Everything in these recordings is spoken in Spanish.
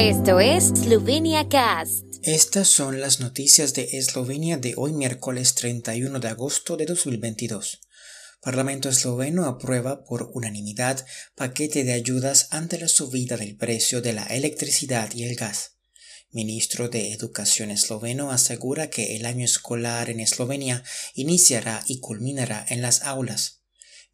Esto es Slovenia Cast. Estas son las noticias de Eslovenia de hoy miércoles 31 de agosto de 2022. Parlamento esloveno aprueba por unanimidad paquete de ayudas ante la subida del precio de la electricidad y el gas. Ministro de Educación esloveno asegura que el año escolar en Eslovenia iniciará y culminará en las aulas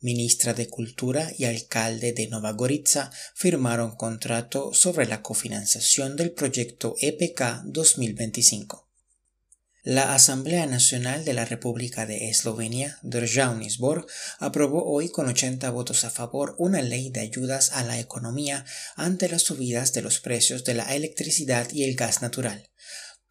ministra de Cultura y alcalde de Nova Gorica firmaron contrato sobre la cofinanciación del proyecto EPK 2025. La Asamblea Nacional de la República de Eslovenia, Državni aprobó hoy con 80 votos a favor una ley de ayudas a la economía ante las subidas de los precios de la electricidad y el gas natural.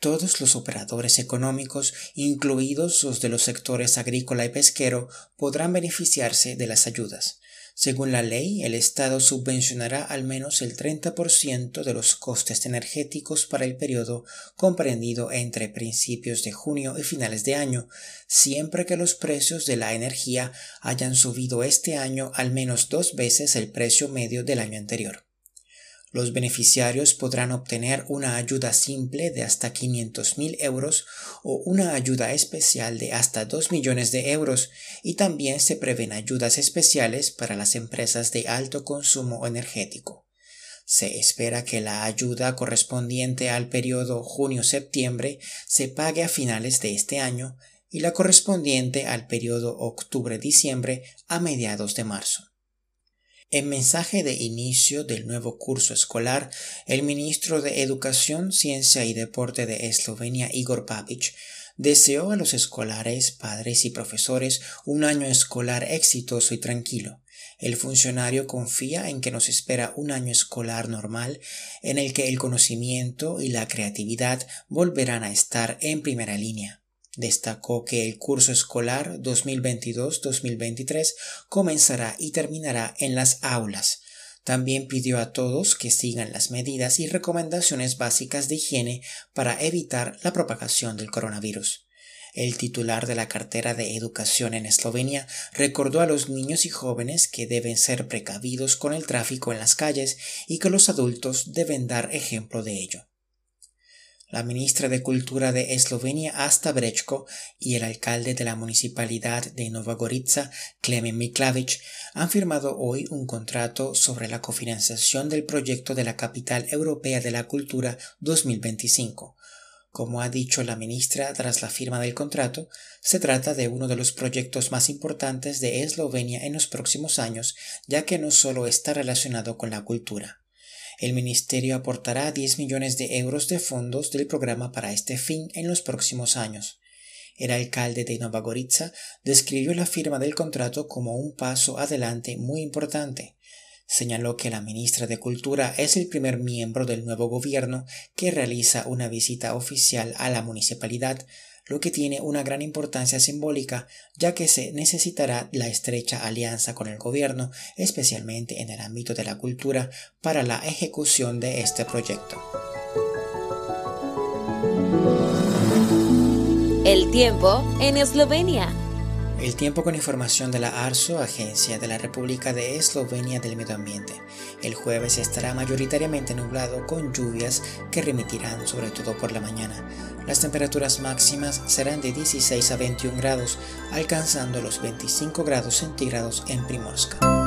Todos los operadores económicos, incluidos los de los sectores agrícola y pesquero, podrán beneficiarse de las ayudas. Según la ley, el Estado subvencionará al menos el 30% de los costes energéticos para el periodo comprendido entre principios de junio y finales de año, siempre que los precios de la energía hayan subido este año al menos dos veces el precio medio del año anterior. Los beneficiarios podrán obtener una ayuda simple de hasta 500.000 euros o una ayuda especial de hasta 2 millones de euros y también se prevén ayudas especiales para las empresas de alto consumo energético. Se espera que la ayuda correspondiente al periodo junio-septiembre se pague a finales de este año y la correspondiente al periodo octubre-diciembre a mediados de marzo. En mensaje de inicio del nuevo curso escolar, el ministro de Educación, Ciencia y Deporte de Eslovenia, Igor Papic, deseó a los escolares, padres y profesores un año escolar exitoso y tranquilo. El funcionario confía en que nos espera un año escolar normal en el que el conocimiento y la creatividad volverán a estar en primera línea. Destacó que el curso escolar 2022-2023 comenzará y terminará en las aulas. También pidió a todos que sigan las medidas y recomendaciones básicas de higiene para evitar la propagación del coronavirus. El titular de la cartera de educación en Eslovenia recordó a los niños y jóvenes que deben ser precavidos con el tráfico en las calles y que los adultos deben dar ejemplo de ello. La ministra de Cultura de Eslovenia, Asta Brechko, y el alcalde de la municipalidad de Nova Gorica, Klemen Miklavic, han firmado hoy un contrato sobre la cofinanciación del proyecto de la Capital Europea de la Cultura 2025. Como ha dicho la ministra tras la firma del contrato, se trata de uno de los proyectos más importantes de Eslovenia en los próximos años, ya que no solo está relacionado con la cultura. El Ministerio aportará 10 millones de euros de fondos del programa para este fin en los próximos años. El alcalde de Nova Gorica describió la firma del contrato como un paso adelante muy importante. Señaló que la ministra de Cultura es el primer miembro del nuevo gobierno que realiza una visita oficial a la municipalidad lo que tiene una gran importancia simbólica, ya que se necesitará la estrecha alianza con el gobierno, especialmente en el ámbito de la cultura, para la ejecución de este proyecto. El tiempo en Eslovenia. El tiempo con información de la ARSO, Agencia de la República de Eslovenia del Medio Ambiente. El jueves estará mayoritariamente nublado con lluvias que remitirán sobre todo por la mañana. Las temperaturas máximas serán de 16 a 21 grados, alcanzando los 25 grados centígrados en Primorska.